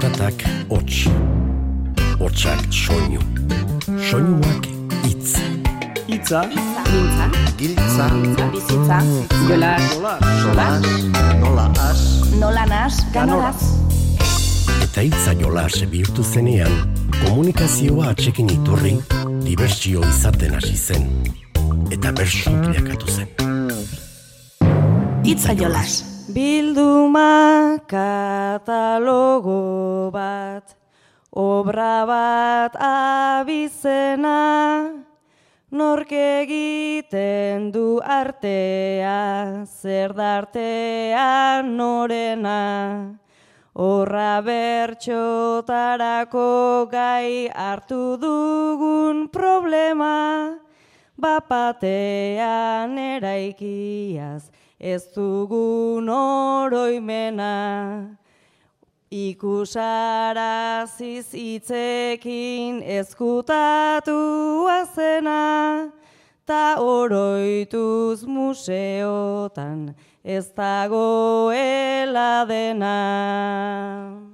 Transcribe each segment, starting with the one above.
Zaratak hots. Hotsak soinu. Soinuak hitz. Itza, Mintza, Giltza, bizitza, jolas, solas, nola as, nola nas, ganoraz. Eta hitza jolas bihurtu zenean, komunikazioa atxekin iturri, dibertsio izaten hasi zen. Eta bersu bilakatu zen. Itza jolas. Bilduma katalogo bat, obra bat abizena, nork egiten du artea, zer dartea norena. Horra bertxotarako gai hartu dugun problema, bapatean eraikiaz, ez dugun oroimena. Ikusaraziz hitzekin ezkutatu azena, ta oroituz museotan ez dagoela dena.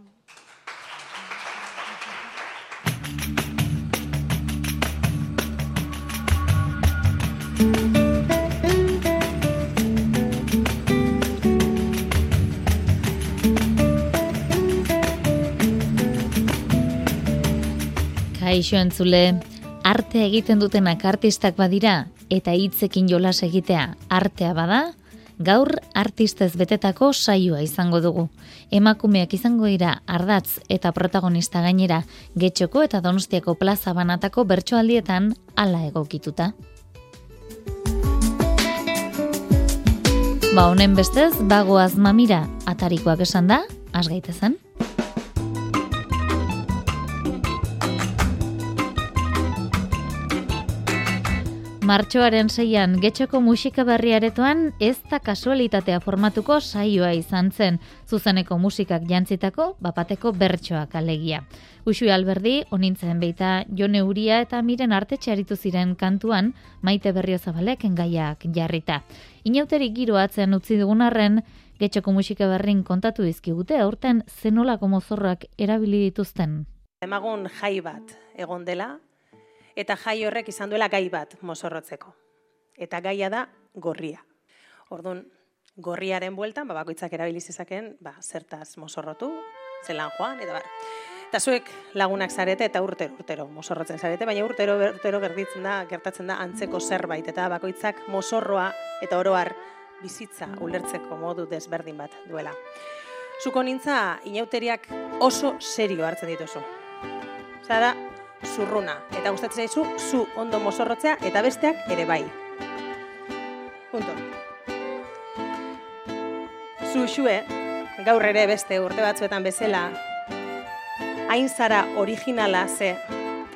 Kaixo entzule, arte egiten dutenak artistak badira eta hitzekin jolas egitea artea bada, gaur artistez betetako saioa izango dugu. Emakumeak izango dira ardatz eta protagonista gainera getxoko eta donostiako plaza banatako bertsoaldietan hala egokituta. Ba honen bestez, bagoaz mamira atarikoak esan da, asgaitezen. Martxoaren seian getxoko musika berriaretoan ez da kasualitatea formatuko saioa izan zen, zuzeneko musikak jantzitako bapateko bertsoak alegia. Usui alberdi, onintzen beita jone uria eta miren artetxe aritu ziren kantuan, maite berrio zabalek engaiak jarrita. Inauterik giro atzean utzi dugun arren, getxoko musika berrin kontatu dizkigute aurten zenolako mozorrak erabili dituzten. Emagun jai bat egon dela, eta jai horrek izan duela gai bat mozorrotzeko. Eta gaia da gorria. Orduan, gorriaren bueltan, ba, bakoitzak erabili zezaken, ba, zertaz mozorrotu, zelan joan, eta bar. Eta zuek lagunak zarete eta urtero, urtero mozorrotzen zarete, baina urtero, urtero gerditzen da, gertatzen da antzeko zerbait, eta bakoitzak mozorroa eta oroar bizitza ulertzeko modu desberdin bat duela. Zuko nintza, inauteriak oso serio hartzen dituzu. Zara, zurruna. Eta gustatzen zaizu, zu ondo mozorrotzea eta besteak ere bai. Punto. Zu xue, gaur ere beste urte batzuetan bezala, hain zara originala ze,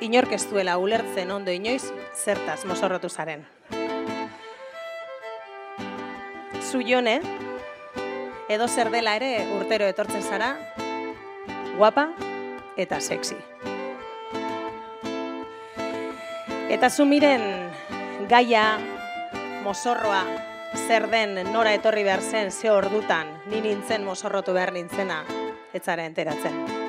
inork ez duela ulertzen ondo inoiz, zertaz mozorrotu zaren. Zu jone, edo zer dela ere urtero etortzen zara, guapa eta sexy. Eta zu miren gaia, mozorroa, zer den nora etorri behar zen, ze ordutan, ni nintzen mozorrotu behar nintzena, etzara enteratzen.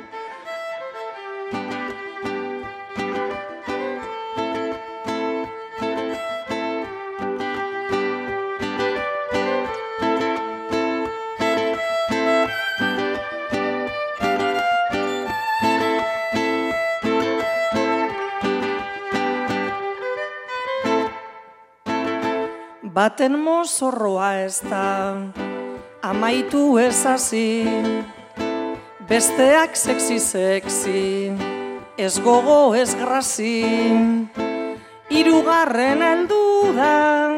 Baten mozorroa ez da amaitu ez hasi. Besteak sexy sexy ez gogo ez grasi. Hirugarren heldu da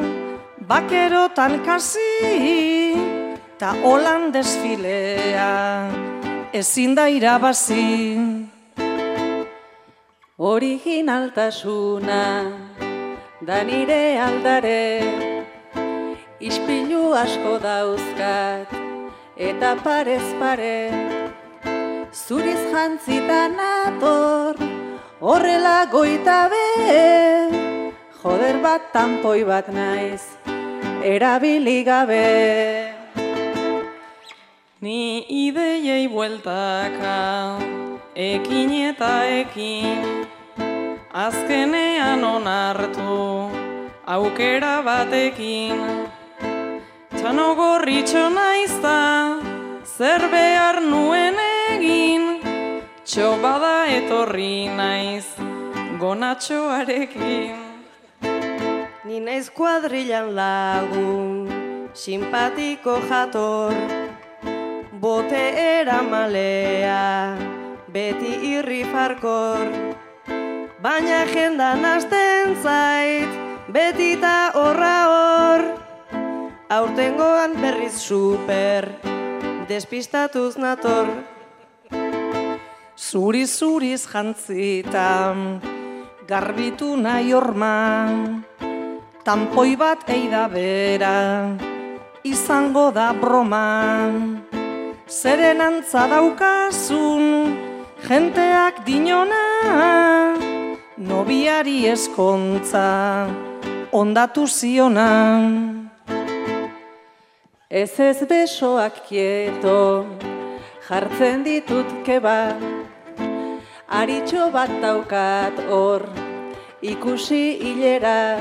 bakerotan kasi Ta holan desfilea ezin da irabazi. Originaltasuna da nire aldare Ispilu asko dauzkat eta parez pare. Zuriz jantzitan ator horrela goita be. Joder bat tanpoi bat naiz erabili gabe. Ni ideiei bueltaka, ekin eta ekin, azkenean onartu, aukera batekin. Txano gorritxo naizta, zer behar nuen egin, txobada etorri naiz, gonatxoarekin. Ni naiz kuadrilan lagun, simpatiko jator, bote eramalea, beti irri farkor. Baina jendan hasten zait, beti ta horra hor. Aurtengoan berriz super, despistatuz nator. Zuri-zuriz jantzita, garbitu nahi orman, Tampoi bat eida bera, izango da broma. Zeren antza daukazun, jenteak dinona, nobiari eskontza, ondatu ziona. Ez ez besoak kieto, jartzen ditut keba, aritxo bat daukat hor, ikusi hilera,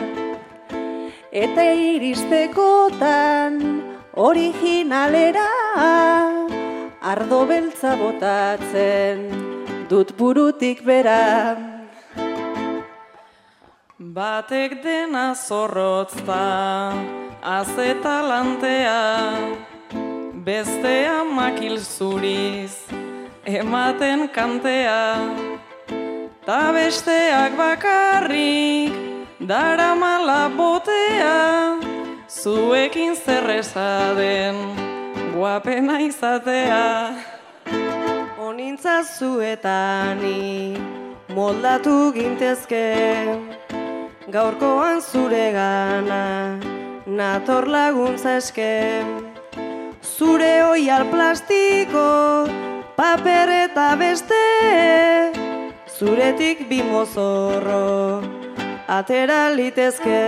eta iristekotan originalera, ardo beltza botatzen dut burutik bera. Batek dena zorrotzta, azetalantea, bestea makil zuriz, ematen kantea, ta besteak bakarrik, dara mala botea, zuekin zerrezaden, guapena izatea. Onintza zuetani, moldatu gintezke, gaurkoan zure gana, nator laguntza eske. Zure oial plastiko, paper eta beste, zuretik bi mozorro, atera litezke.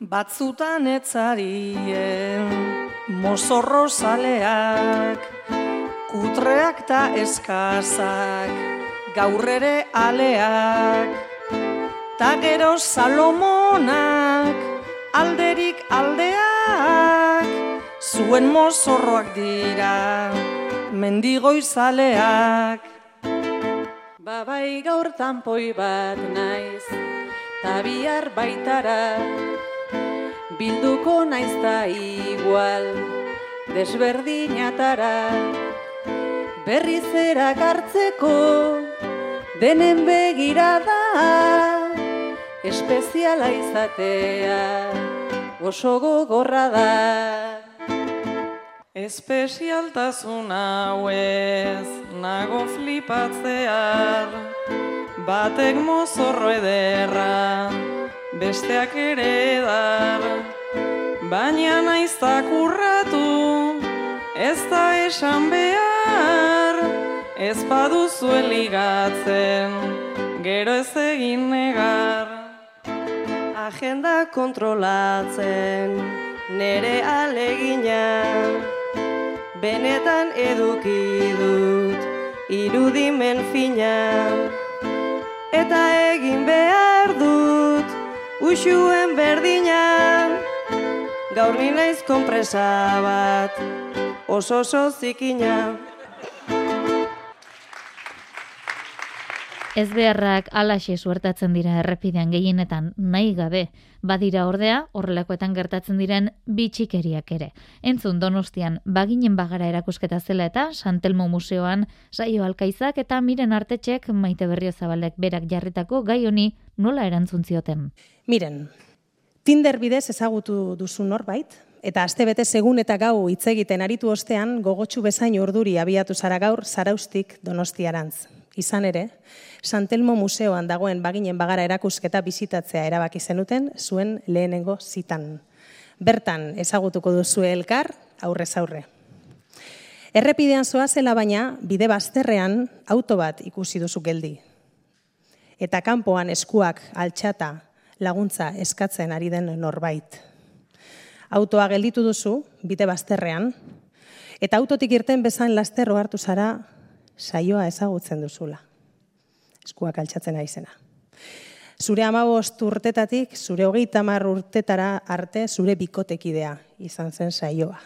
Batzutan etzarien, mozorro zaleak, kutreak ta eskazak, gaur ere aleak, ta gero salomonak, alderik aldeak, zuen mozorroak dira, mendigoi zaleak. Babai gaur tanpoi bat naiz, ta bihar baitara, bilduko naiz da igual, desberdinatara. Berriz erak hartzeko, denen begirada, espeziala izatea, oso gogorra da. Espezialtasun hau ez, nago flipatzear, batek mozorro ederra, besteak ere edar, baina naiztak urratu, ez da esan behar, ez baduzu ligatzen, gero ez egin negar. Agenda kontrolatzen, nere alegina, benetan eduki dut, irudimen fina. Eta egin behar dut, usuen berdina, gaur ni naiz konpresa bat, oso oso zikina. Ez beharrak alaxe suertatzen dira errepidean gehienetan nahi gabe, badira ordea horrelakoetan gertatzen diren bitxikeriak ere. Entzun Donostian baginen bagara erakusketa zela eta Santelmo Museoan saio alkaizak eta miren artetxek maite berrio zabalek berak jarritako gai honi nola erantzun zioten. Miren, Tinder bidez ezagutu duzu norbait, eta astebete segun eta gau hitz egiten aritu ostean gogotsu bezain urduri abiatu zara gaur zaraustik donostiarantz. Izan ere, Santelmo Museoan dagoen baginen bagara erakusketa bizitatzea erabaki zenuten zuen lehenengo zitan. Bertan ezagutuko duzu elkar aurrez aurre. Errepidean zoazela baina, bide bazterrean auto bat ikusi duzu geldi. Eta kanpoan eskuak altxata laguntza eskatzen ari den norbait. Autoa gelditu duzu, bide bazterrean, Eta autotik irten bezan lasterro hartu zara, saioa ezagutzen duzula. Eskuak altxatzen aizena. Zure amabost urtetatik, zure hogeita mar urtetara arte, zure bikotekidea izan zen saioa.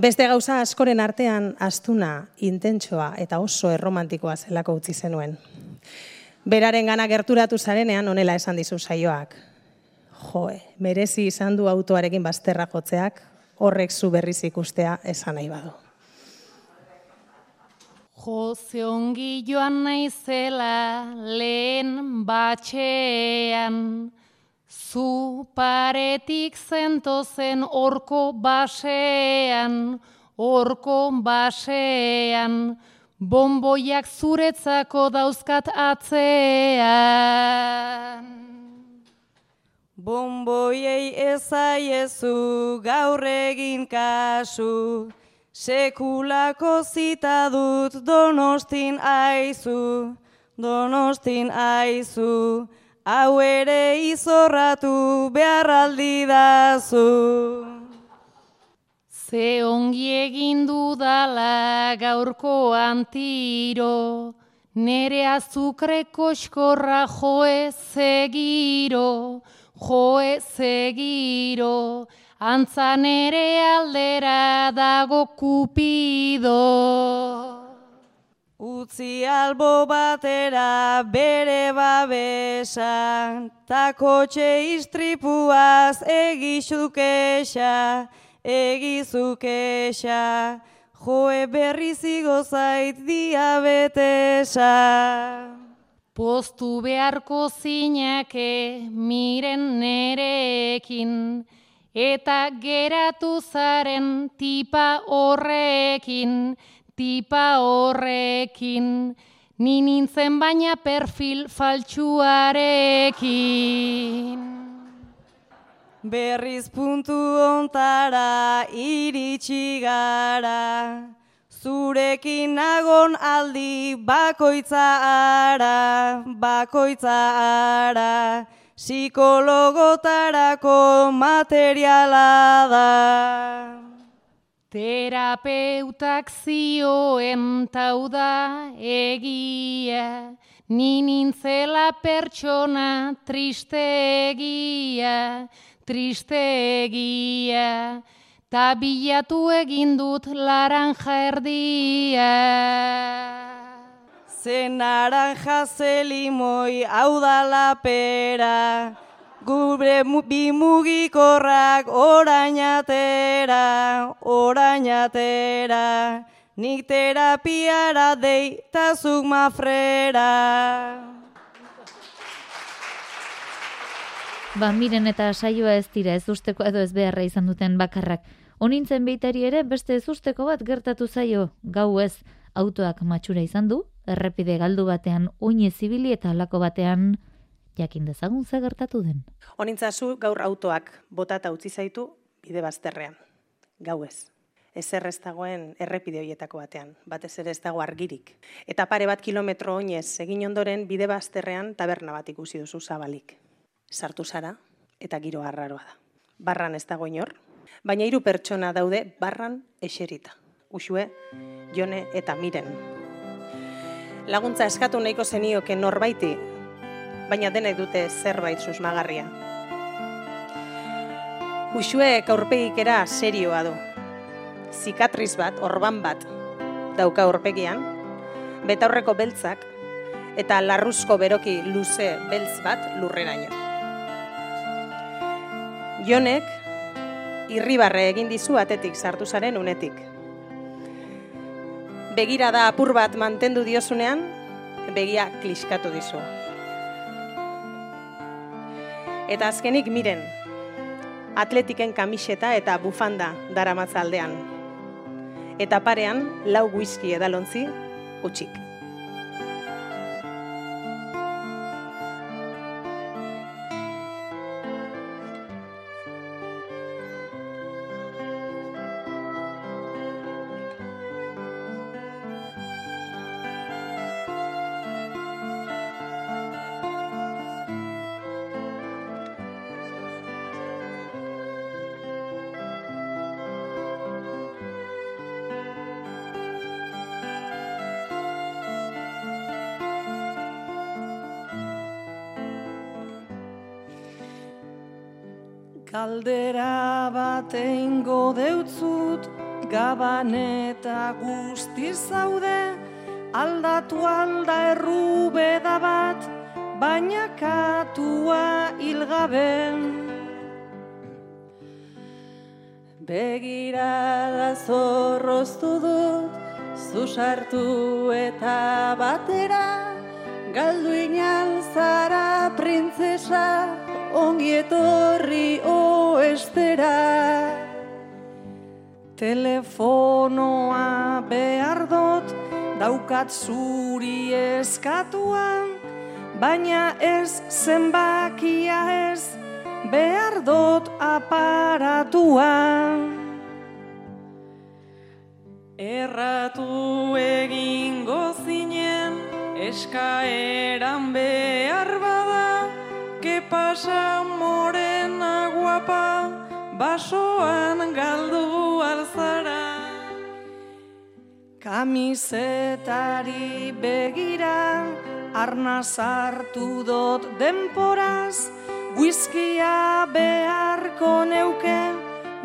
Beste gauza askoren artean astuna, intentsoa eta oso erromantikoa zelako utzi zenuen. Beraren gana gerturatu zarenean onela esan dizu saioak. Joe, merezi izan du autoarekin bazterra jotzeak, horrek zu berriz ikustea esan nahi badu. Jose ongi joan naizela lehen batxean, zu paretik zentozen orko basean, orko basean, bomboiak zuretzako dauzkat atzean. Bomboiei ezaiezu gaur egin kasu, Sekulako zita dut donostin aizu, donostin aizu, hau ere izorratu beharraldi dazu. Ze ongi egin dudala gaurko antiro, nere azukre koskorra joe zegiro, joe zegiro, antzan ere aldera dago kupido. Utzi albo batera bere babesa, ta kotxe istripuaz egizukexa, egizukexa, joe berri zigo zait diabetesa. Postu beharko zinake miren nerekin, eta geratu zaren tipa horrekin, tipa horrekin, ni nintzen baina perfil faltsuarekin. Berriz puntu ontara iritsi gara, zurekin nagon aldi bakoitza ara, bakoitza ara, psikologotarako materiala da. Terapeutak zioen tau da egia, ni nintzela pertsona tristegia, tristegia, ta bilatu egin dut laranja erdia. Ze naranja ze limoi hau da lapera, gure bi mugikorrak orainatera, orainatera, nik terapiara deitazuk mafrera. Ba, miren eta saioa ez dira ez usteko edo ez beharra izan duten bakarrak. Onintzen beitari ere beste ez usteko bat gertatu zaio, gau ez autoak matxura izan du, errepide galdu batean oine zibili eta alako batean jakin dezagun ze gertatu den. Onintzazu gaur autoak botata utzi zaitu bide bazterrean. Gau ez. Ezer ez dagoen errepide horietako batean, batez ere ez dago argirik. Eta pare bat kilometro oinez egin ondoren bide bazterrean taberna bat ikusi duzu zabalik sartu zara eta giro arraroa da. Barran ez dago inor, baina hiru pertsona daude barran eserita. Usue, jone eta miren. Laguntza eskatu nahiko zenioke norbaiti, baina denek dute zerbait susmagarria. Usue kaurpegikera serioa du. Zikatriz bat, orban bat, dauka aurpegian, betaurreko beltzak, eta larruzko beroki luze beltz bat lurreraino. Jonek irribarre egin dizu atetik sartu zaren unetik. Begira da apur bat mantendu diozunean, begia kliskatu dizu. Eta azkenik miren, atletiken kamiseta eta bufanda daramatza aldean. Eta parean, lau whisky edalontzi, utxik. Galdera bat eingo deutzut, gaban eta guzti zaude, aldatu alda errube da bat, baina katua hilgaben. Begirada zorroztu dut, zusartu eta batera, galdu inan zara printzesa, ongi etorri oestera. Telefonoa behar dut, daukat zuri eskatuan, baina ez zenbakia ez, behar dut aparatuan. Erratu egingo zinen, eskaeran behar bada, que pasa guapa, basoan galdu alzara. Kamisetari begira, arna sartu dot denporaz, Whiskia beharko neuke,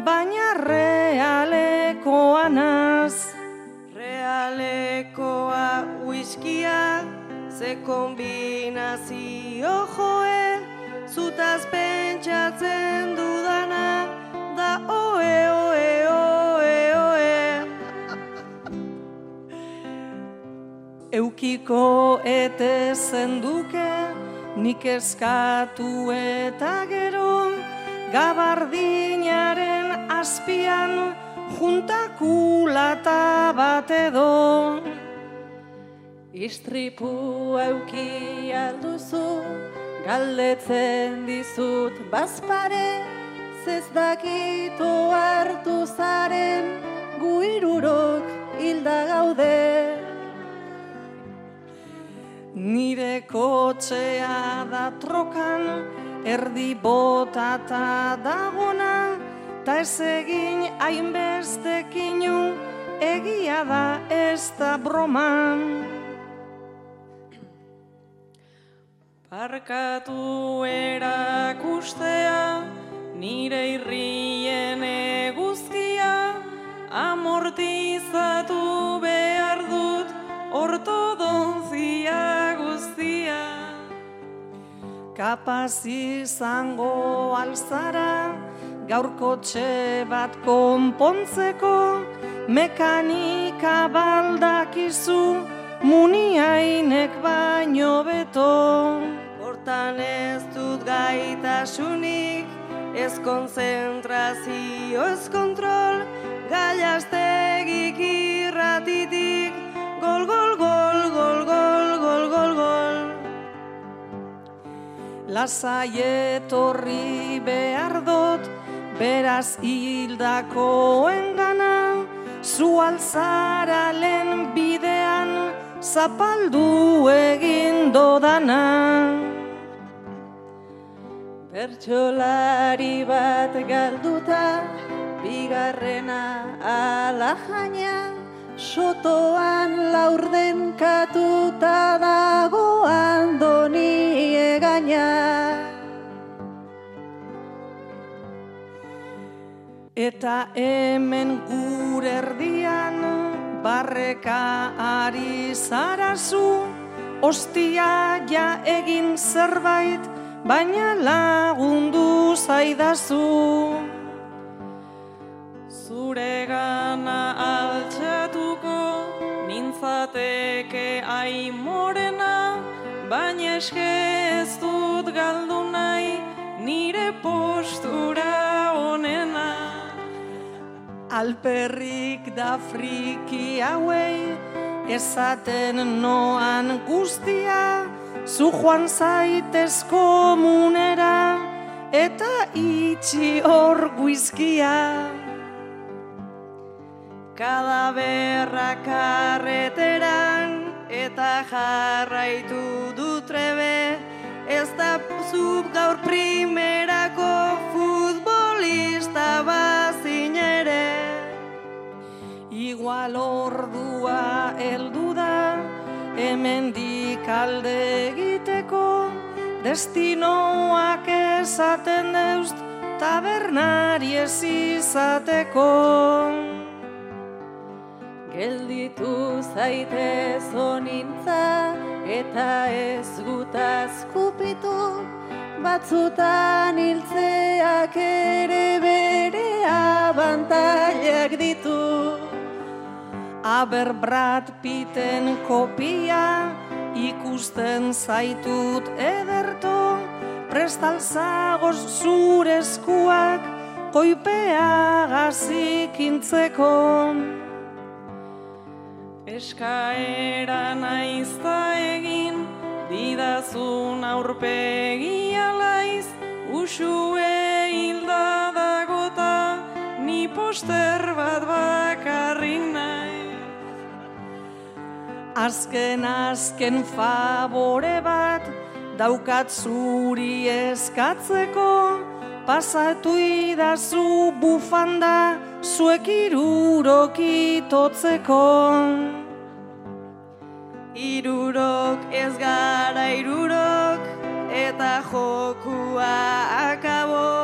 baina realekoanaz. Realekoa whiskia, ze kombinazio joe, zutaz pentsatzen dudana, Eukiko ete zenduke, nik eskatu eta gero, gabardinaren azpian, juntakulata bat edo. Istripu euki alduzu, galdetzen dizut bazpare, zez dakito hartu zaren, gu irurok hilda gaude. Nire kotxea da trokan, erdi botata dagona, ta ez egin hainbestekinu, egia da ez da broman. Parkatu erakustea, nire irrien eguzkia, amortizatu behar dut ortodonzia Kapaz izango alzara, gaurko txe bat konpontzeko, mekanika baldakizu, muniainek baino beto. Hortan ez dut gaitasunik, ez konzentrazio, ez kontrol, gaiaztegik irratitik, gol, gol, Lasai etorri behar dut, beraz hildakoen gana, zu alzara lehen bidean, zapaldu egin dodana. Bertxolari bat galduta, bigarrena ala jaina, sotoan laurden katuta dago andoni egaina. Eta hemen gure erdian, barreka ari zarazu, ostia ja egin zerbait, baina lagundu zaidazu. Zure gana altxatuko, nintzateke aimorena, baina eske ez dut galdu nahi, nire postura onena. Alperrik da friki hauei, esaten noan guztia, zu joan zaitez komunera, eta itxi hor guizkia. Kadaberra karreteran, eta jarraitu du ez da zub gaur primerako futbolista bazin ere. Igual ordua heldu da, hemendik alde egiteko, destinoak esaten deust, tabernari ez izateko. Gelditu zaitez onintza eta ez gutaz kupitu, batzutan hiltzeak ere bere abantailak ditu. Aber Brad Pitten kopia ikusten zaitut ederto, prestalzagoz zure eskuak koipea gazikintzeko. Eskaera naizta egin, didazun aurpegi alaiz, usue hilda dagota, ni poster bat bakarrik nahi. Azken azken favore bat daukat zuri eskatzeko pasatu idazu bufanda zuek irurok itotzeko. Irurok ez gara irurok eta jokua akabo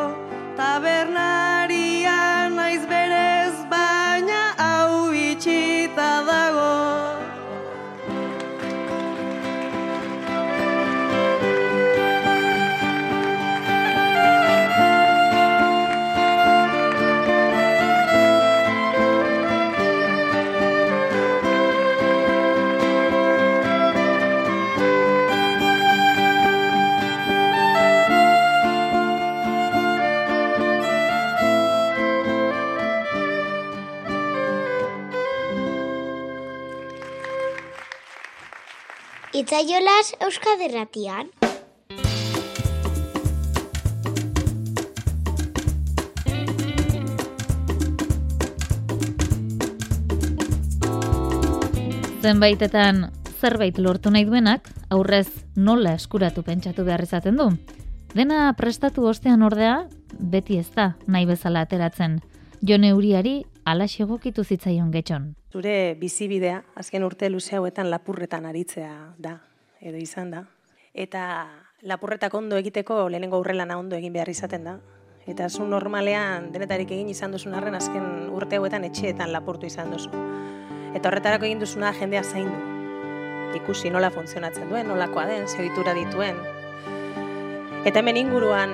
Itzaiolas Euskaderratian. Zenbaitetan zerbait lortu nahi duenak, aurrez nola eskuratu pentsatu behar izaten du. Dena prestatu ostean ordea, beti ez da nahi bezala ateratzen. Jone Uriari alaxe egokitu zitzaion getxon. Zure bizibidea, azken urte luze hauetan lapurretan aritzea da, edo izan da. Eta lapurretak ondo egiteko lehenengo aurrelana ondo egin behar izaten da. Eta zu normalean denetarik egin izan duzun arren azken urte hauetan etxeetan lapurtu izan duzu. Eta horretarako egin duzuna jendea zaindu. Ikusi nola funtzionatzen duen, nolakoa den, zehitura dituen. Eta hemen inguruan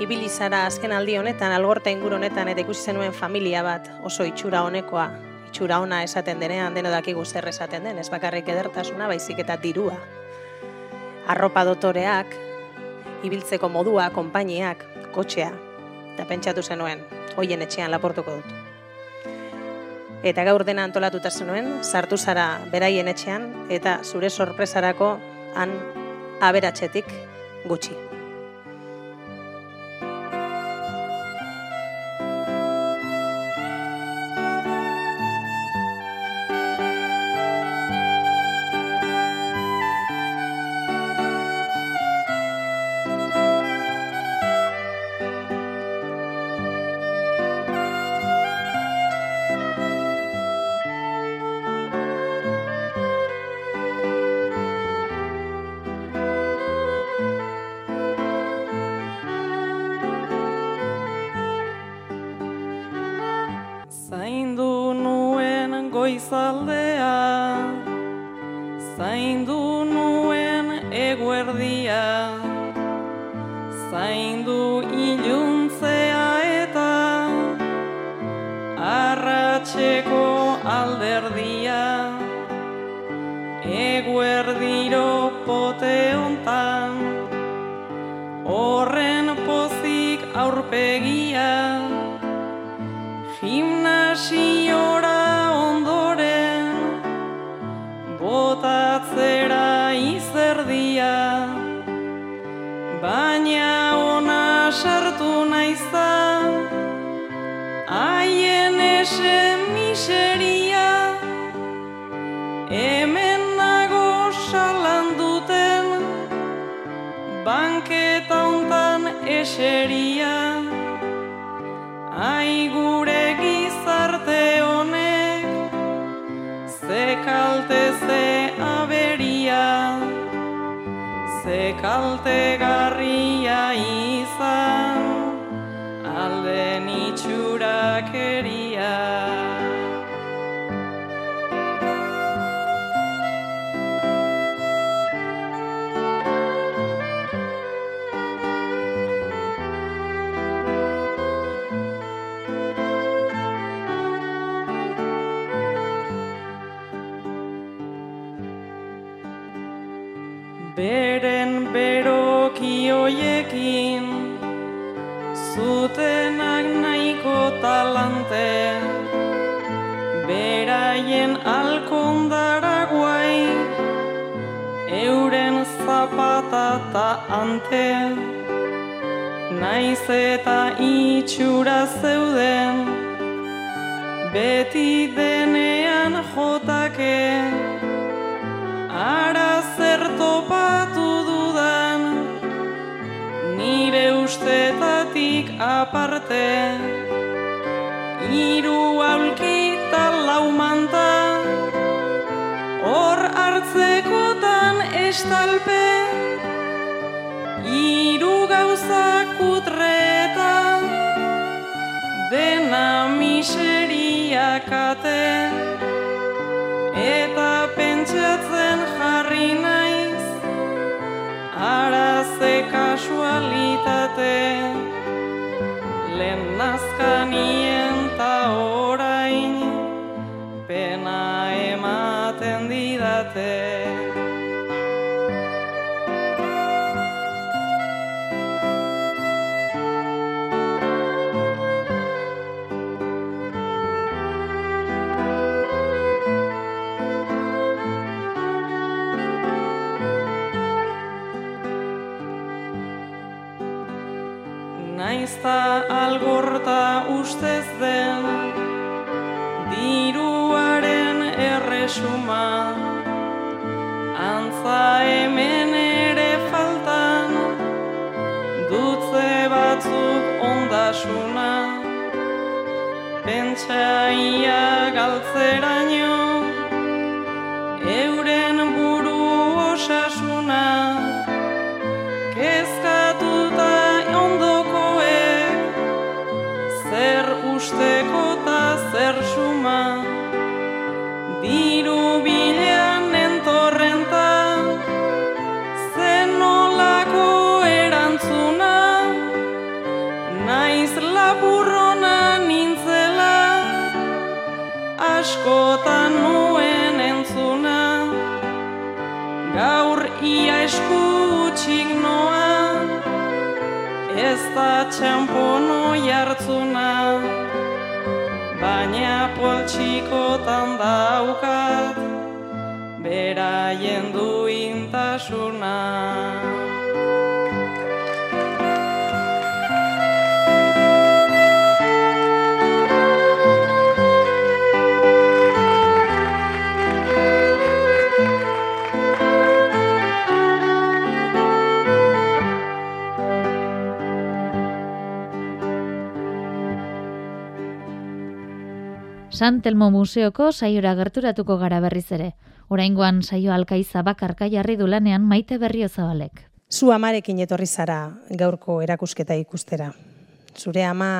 ibili zara azken aldi honetan, algorta inguru honetan, eta ikusi zenuen familia bat oso itxura honekoa, itxura ona esaten denean, deno dakigu zer esaten den, ez bakarrik edertasuna, baizik eta dirua. Arropa dotoreak, ibiltzeko modua, konpainiak, kotxea, eta pentsatu zenuen, hoien etxean laportuko dut. Eta gaur dena antolatuta zenuen, sartu zara beraien etxean, eta zure sorpresarako han aberatxetik gutxi. Goizaldea, zaindu nuen eguerdia, eseria Ai gure gizarte honek, ze kalte ze aberia, ze kalte garria berokioiekin zutenak nahiko talante beraien alkondara guai euren zapata ta ante naiz eta itxura zeuden beti denean jotake aparte. Iru aulkita laumanta Hor hartzekotan estalpe. Iru gauza kutreta Dena miseriakate Eta pentsatzen jarri naiz. Araze kasualitate erresuma Antza Beraien San Telmo Museoko saiora gerturatuko gara berriz ere. Oraingoan saio alkaiza bakarka jarri du lanean maite berrio zabalek. Zu amarekin etorri zara gaurko erakusketa ikustera. Zure ama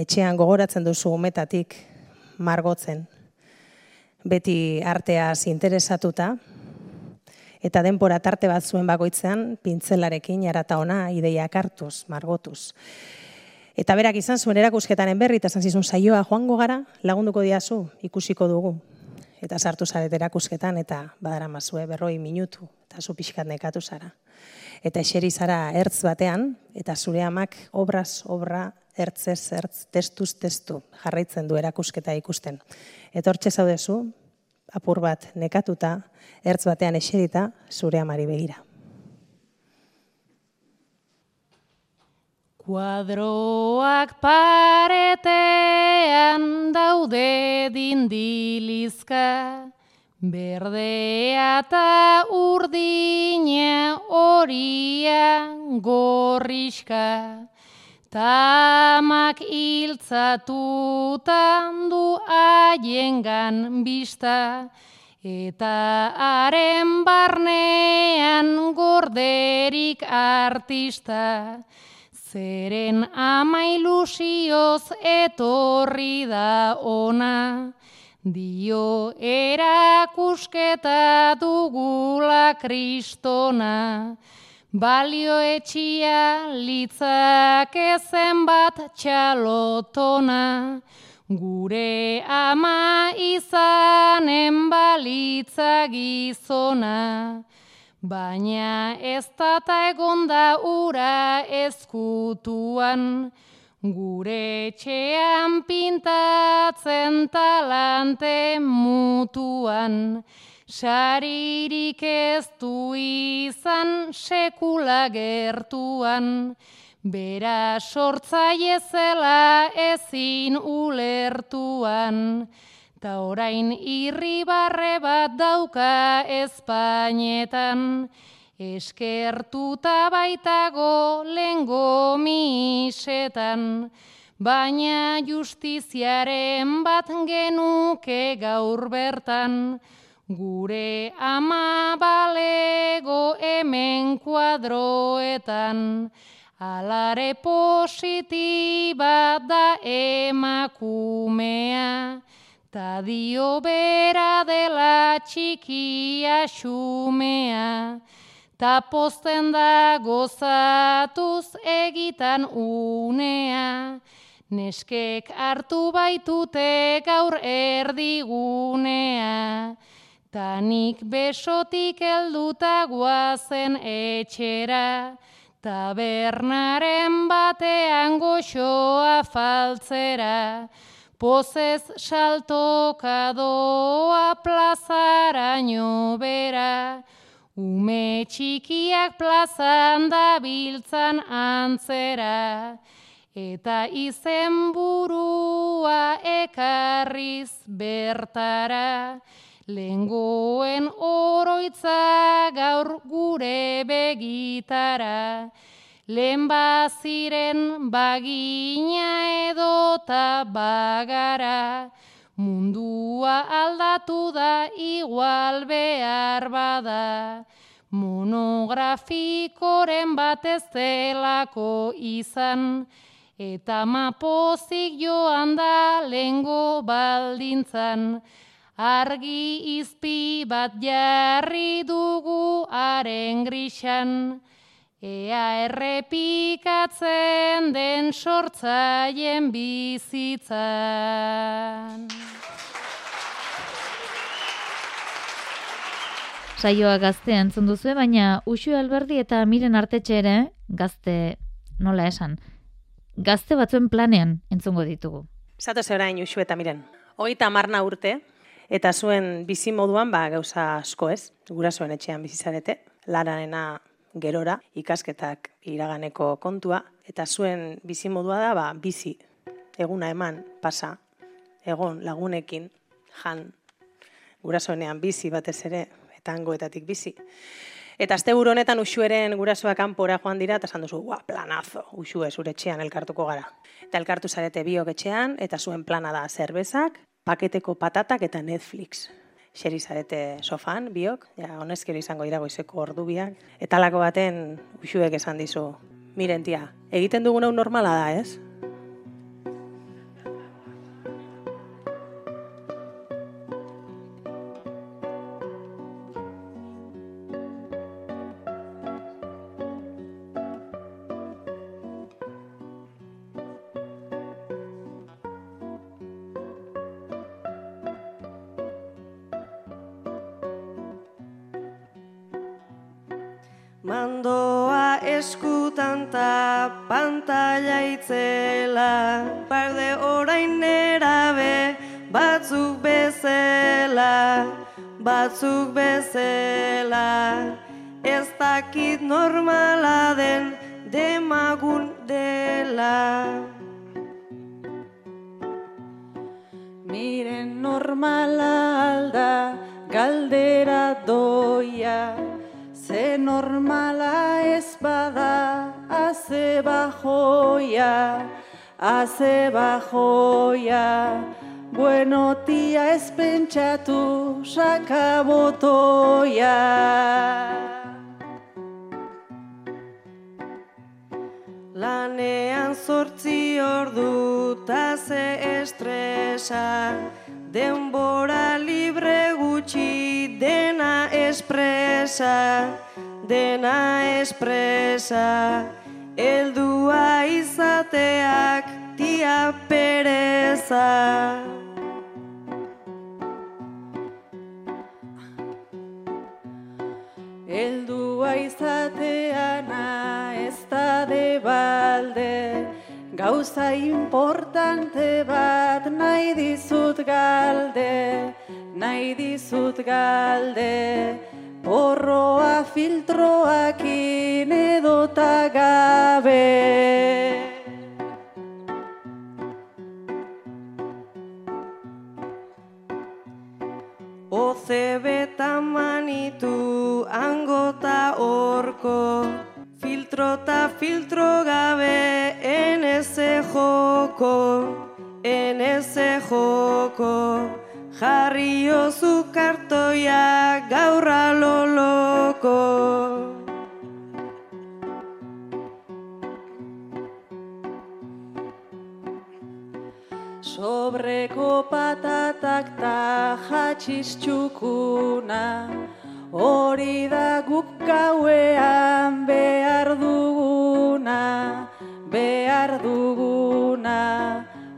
etxean gogoratzen duzu umetatik margotzen. Beti arteaz interesatuta, eta denbora tarte bat zuen bakoitzean pintzelarekin jarata ona ideiak hartuz, margotuz. Eta berak izan zuen erakusketaren berri eta esan zizun saioa joango gara, lagunduko diazu, ikusiko dugu. Eta sartu zaret erakusketan eta badara mazue berroi minutu eta zu pixkat nekatu zara. Eta eseri zara ertz batean eta zure amak obraz obra ertzez ertz testuz testu jarraitzen du erakusketa ikusten. Eta hortxe zaudezu, apur bat nekatuta, ertz batean eserita zure amari begira. Kuadroak paretean daude dindilizka, berdea eta urdina horia gorriska, tamak iltzatutan du aiengan bista, eta haren barnean gorderik artista, Zeren ama ilusioz etorri da ona, dio erakusketa dugula kristona, balio etxia litzak zenbat txalotona, gure ama izanen balitza gizona. Baina ez data egonda ura ezkutuan, gure etxean pintatzen talante mutuan, saririk ez du izan sekula gertuan, bera sortzaiezela ezin ulertuan, Ta orain irribarre bat dauka Espainetan, eskertuta baitago lengo misetan, baina justiziaren bat genuke gaur bertan, gure ama balego hemen kuadroetan, alare positiba da emakumea, Ta dio bera dela txikia xumea, ta posten da gozatuz egitan unea, neskek hartu baitute gaur erdigunea, ta nik besotik helduta guazen etxera, tabernaren batean goxoa faltzera, Pozez saltokadoa plazaraino bera, ume txikiak plazan da biltzan antzera, eta izen burua ekarriz bertara, lengoen oroitza gaur gure begitara, lehen baziren bagina edota bagara, mundua aldatu da igual behar bada, monografikoren batez delako izan, eta mapozik joan da lengo baldintzan, argi izpi bat jarri dugu haren grixan, Ea errepikatzen den sortzaien bizitzan. Saioa gazte entzun duzu, baina Uxu Alberdi eta Miren Artetxe ere, gazte, nola esan, gazte batzuen planean entzungo ditugu. Zato orain Uxu eta Miren. Hogeita marna urte, eta zuen bizi moduan ba, gauza asko ez, gurasoen etxean bizizarete, laranena gerora ikasketak iraganeko kontua eta zuen bizi modua da ba, bizi. Eguna eman pasa. Egon lagunekin jan. Gurasoenean bizi batez ere eta hangoetatik bizi. Eta azte honetan usueren gurasoak kanpora joan dira, eta esan duzu, gua, planazo, usue zure etxean elkartuko gara. Eta elkartu zarete biok etxean, eta zuen plana da zerbezak, paketeko patatak eta Netflix xeri zarete sofan, biok, ja, honezkero izango dira goizeko ordubiak. Eta lako baten, usuek esan dizu, miren tia, egiten dugun normala da, ez? Bajoia, aze bajoia. Bueno tia ez pentsatu, sakabotoia. Lanean zortzi ordu ta ze estresa, denbora libre gutxi dena espresa, dena espresa, eldua izateak tia pereza. Eldua izateana ez da de balde, gauza importante bat nahi dizut galde, nahi dizut galde, porroa filtroakin edota gabe. Ozebeta manitu angota orko, filtro ta filtro gabe eneze joko, eneze joko, jarri ozu kartoia gaurra loloko. Sobreko patatak ta jatxiz txukuna, hori da guk gauean behar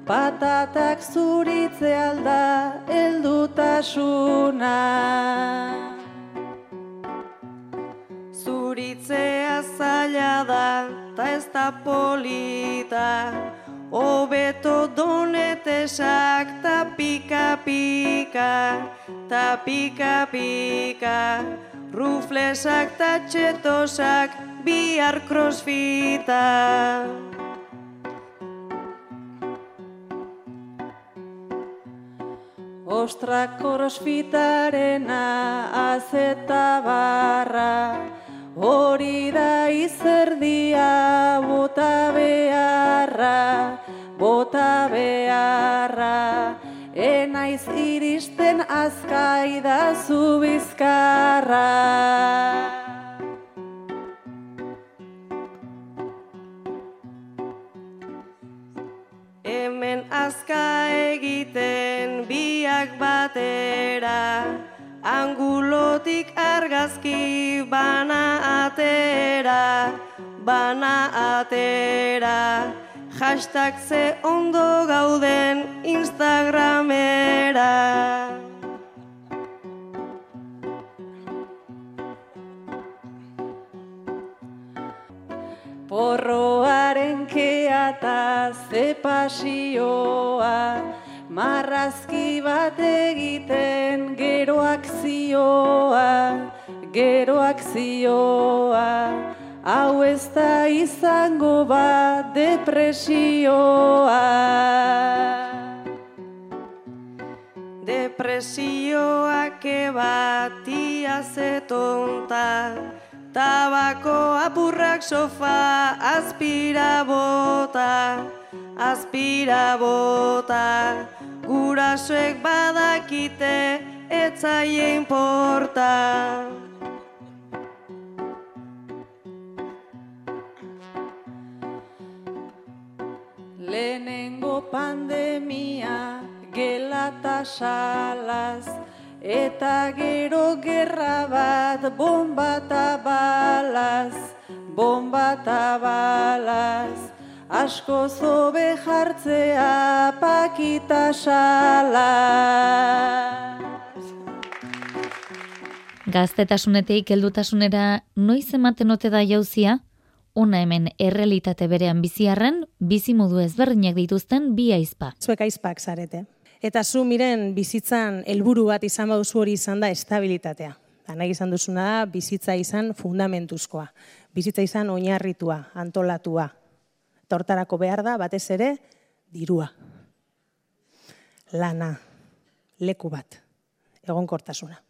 Patatak zuritze alda heldutasuna. Zuritzea zaila da, ta ez da polita, Obeto donetesak ta pika pika, ta pika pika, ruflesak ta txetosak bihar crossfita. Ostra crossfitarena azeta barra, hori da izerdia bota beharra, bota beharra, enaiz iristen azkai da zu bizkarra. Hemen azka egiten biak batera, angulotik argazki bana atera, bana atera, hashtag ze ondo gauden Instagramera. Porroaren keata ze pasioa, marrazki bat egiten gero akzioa, gero akzioa. Hau ez da izango bat depresioa. Depresioak ebatia ze tonta, tabako apurrak sofa aspira bota, aspira bota, gurasoek badakite etzaie importa. Lehenengo pandemia gelata salaz, eta gero gerra bat bomba eta balaz, bomba eta balaz, asko zobe jartzea pakita salaz. Gaztetasunetik heldutasunera noiz ematen ote da jauzia? Ona hemen errealitate berean biziarren, bizimodu ezberdinak dituzten bi aizpa. Zuek aizpak zarete. Eta zu miren bizitzan helburu bat izan baduzu hori izan da estabilitatea. Da, nahi izan duzuna da bizitza izan fundamentuzkoa. Bizitza izan oinarritua, antolatua. Tortarako behar da batez ere dirua. Lana, leku bat, egonkortasuna.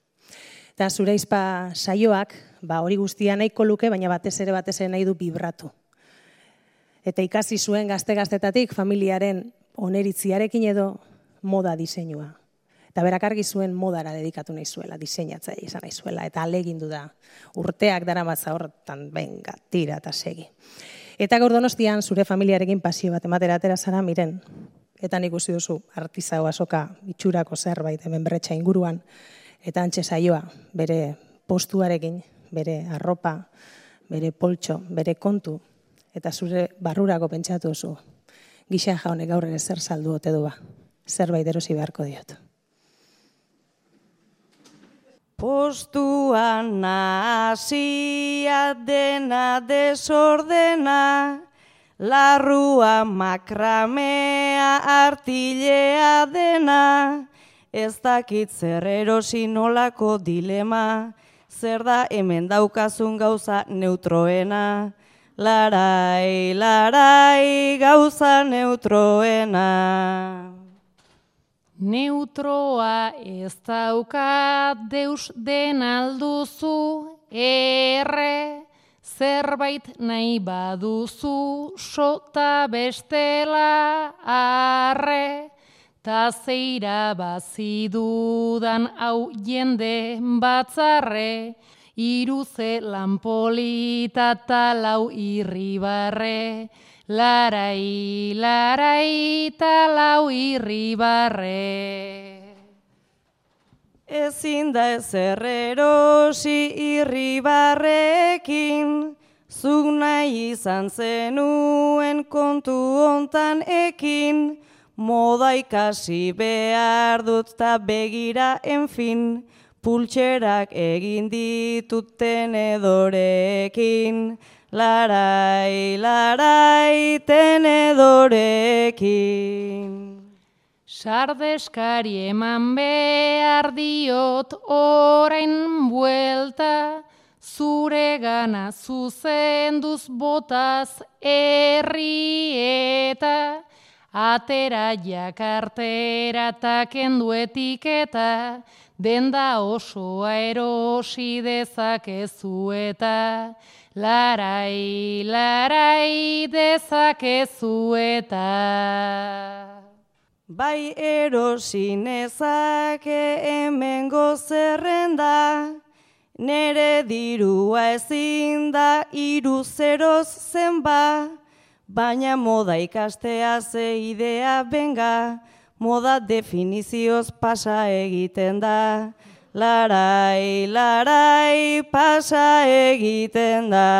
Eta zure izpa saioak, ba hori guztia nahiko luke, baina batez ere batez ere nahi du bibratu. Eta ikasi zuen gazte-gaztetatik familiaren oneritziarekin edo moda diseinua. Eta berak argi zuen modara dedikatu nahi zuela, diseinatzaile izan nahi zuela, eta alegindu da. Urteak dara matza hortan, benga, tira eta segi. Eta gaur donostian zure familiarekin pasio bat ematera atera zara miren. Eta nik uste duzu artizao asoka itxurako zerbait hemen berretxa inguruan. Eta antxe saioa bere postuarekin, bere arropa, bere poltxo, bere kontu. Eta zure barrurako pentsatu duzu. Gisa jaunek gaur ere zer saldu ote du ba zerbait erosi beharko diot. Postuan nasia dena desordena, larrua makramea artilea dena, ez dakit zer erosi nolako dilema, zer da hemen daukazun gauza neutroena, larai, larai gauza neutroena. Neutroa ez daukat deus den alduzu, erre, zerbait nahi baduzu, sota bestela arre, ta zeira bazidudan hau jende batzarre, iruze lanpolita talau irribarre, Larai, larai, talau irribarre. Ezin da ezer erosi irribarrekin, zuk nahi izan zenuen kontu hontan ekin, moda ikasi behar dut ta begira enfin, pultxerak egin ditut tenedorekin, larai, larai, tenedorekin. Sardeskari eman behar diot orain buelta, zure gana zuzenduz botaz herri eta. Atera jakartera takendu etiketa, denda osoa erosi dezakezu eta larai, larai dezakezu eta. Bai erosi nezake hemen gozerrenda, nere dirua ezin da iru zeroz zenba, baina moda ikastea ze idea benga, moda definizioz pasa egiten da. Larai, larai, pasa egiten da.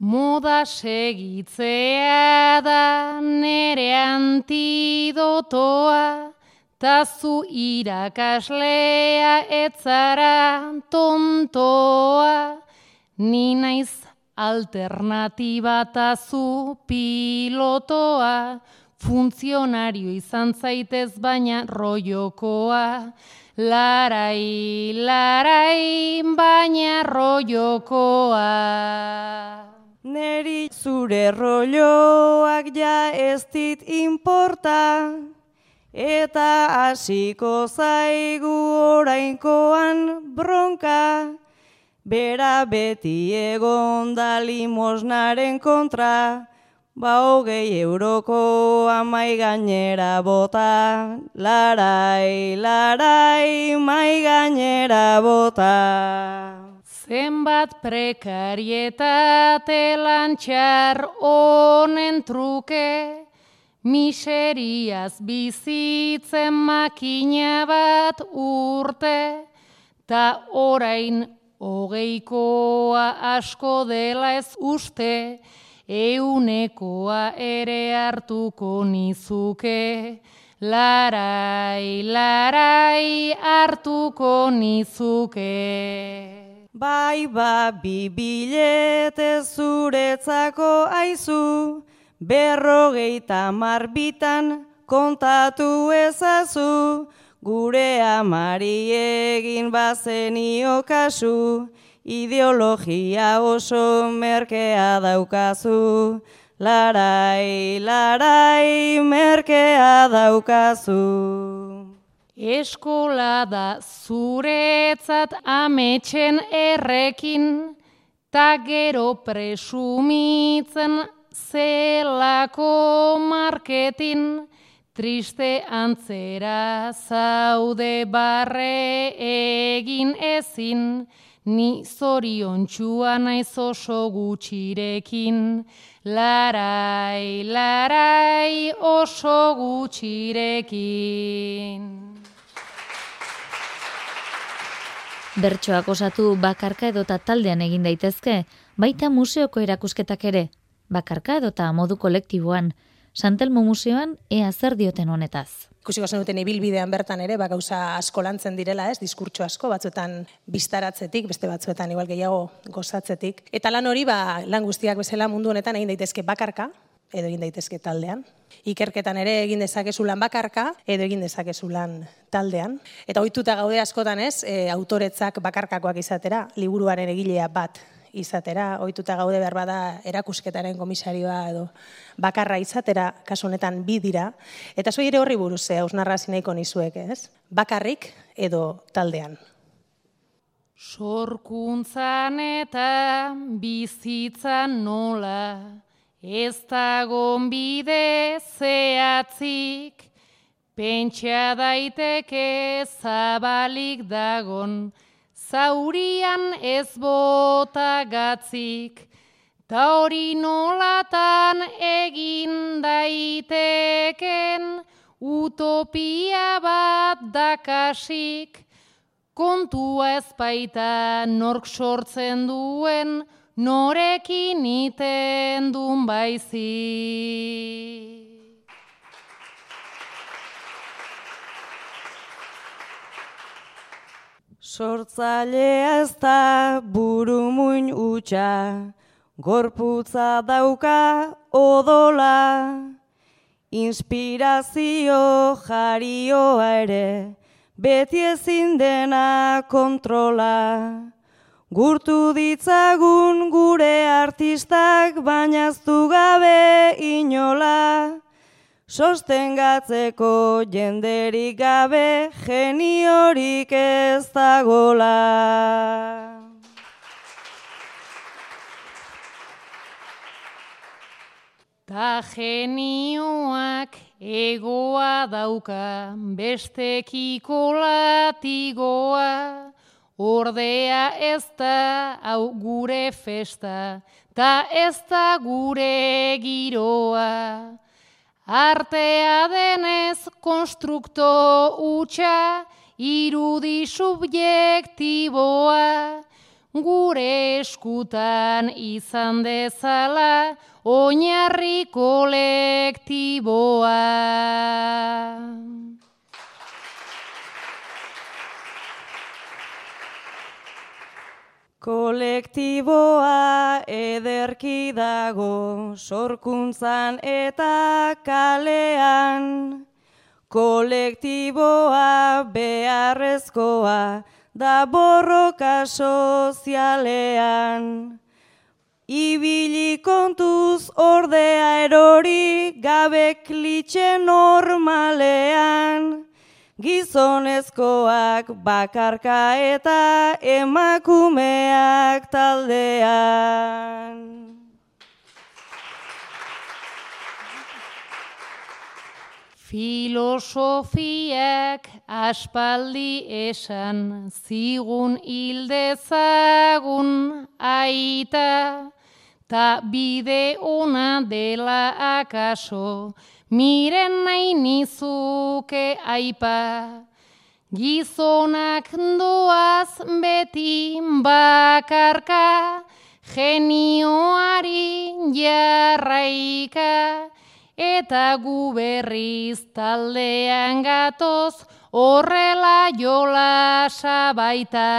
Moda segitzea da nere antidotoa, tazu irakaslea etzara tontoa, ni naiz alternatiba tazu pilotoa, funtzionario izan zaitez baina roiokoa, larai, larai, baina roiokoa. Neri zure rolloak ja ez dit inporta, eta hasiko zaigu orainkoan bronka, bera beti egon da limosnaren kontra, ba hogei euroko amai gainera bota, larai, larai, mai gainera bota. Zenbat prekarietate lantxar honen truke, miseriaz bizitzen makina bat urte, ta orain hogeikoa asko dela ez uste, eunekoa ere hartuko nizuke, larai, larai hartuko nizuke. Bai ba bibilete zuretzako aizu, berrogeita marbitan kontatu ezazu, gure amari egin bazenio kasu, ideologia oso merkea daukazu, larai, larai, merkea daukazu. Eskola da zuretzat ametxen errekin, ta gero presumitzen zelako marketin, triste antzera zaude barre egin ezin, ni zorion txua naiz oso gutxirekin, larai, larai oso gutxirekin. Bertsoak osatu bakarka edota taldean egin daitezke, baita museoko erakusketak ere, bakarka edota modu kolektiboan. Santelmo Museoan ea zer dioten honetaz. Ikusiko zenuten ibilbidean bertan ere, ba, gauza asko lantzen direla, ez, diskurtso asko, batzuetan biztaratzetik, beste batzuetan igual gehiago gozatzetik. Eta lan hori, ba, lan guztiak bezala mundu honetan egin daitezke bakarka, edo egin daitezke taldean. Ikerketan ere egin dezakezu lan bakarka, edo egin dezakezu lan taldean. Eta ohituta gaude askotan ez, e, autoretzak bakarkakoak izatera, liburuaren egilea bat izatera, ohituta gaude behar bada erakusketaren komisarioa edo bakarra izatera, kasu honetan bi dira, eta zoi ere horri buruz, eh, hausnarra zineiko nizuek, ez? Bakarrik edo taldean. Sorkuntzan eta bizitzan nola, ez dagon bide zehatzik, pentsa daiteke zabalik dagon, zaurian ez bota gatzik, ta hori nolatan egin daiteken, utopia bat dakasik, kontua ez baita nork sortzen duen, norekin iten dun baizik. Sortzailea ez da buru muin utxa, gorputza dauka odola, inspirazio jarioa ere, beti ezin dena kontrola. Gurtu ditzagun gure artistak, baina gabe inola, sostengatzeko jenderik gabe geniorik ez dagola. Ta genioak egoa dauka, bestekiko latigoa, ordea ez da hau gure festa, ta ez da gure giroa. Artea denez konstrukto utxa, irudi subjektiboa, gure eskutan izan dezala, oinarri kolektiboa. Kolektiboa ederki dago sorkuntzan eta kalean. Kolektiboa beharrezkoa da borroka sozialean. Ibili kontuz ordea erori gabe klitxe normalean. Gizonezkoak bakarka eta emakumeak taldean. Filosofiak aspaldi esan zigun hildezagun aita, ta bide ona dela akaso, miren nahi nizuke aipa. Gizonak doaz beti bakarka, genioari jarraika, eta gu berriz taldean gatoz horrela jola baita.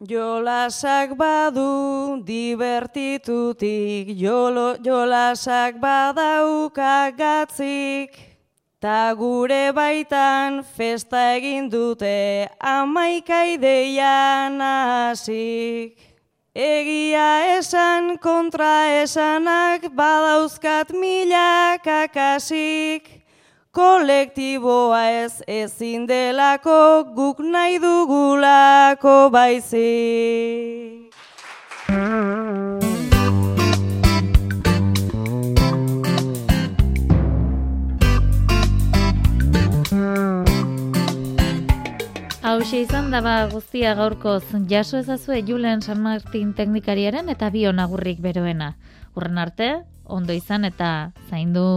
Jolasak badu divertitutik, Jolo, jolasak badauka gatzik, ta gure baitan festa egin dute amaika ideian hasik. Egia esan kontra esanak badauzkat milak akasik, kolektiboa ez ezin delako guk nahi dugulako baizi. Hau izan daba guztia gaurkoz jaso ezazue Julen San Martin teknikariaren eta bio nagurrik beroena. Urren arte, ondo izan eta zaindu.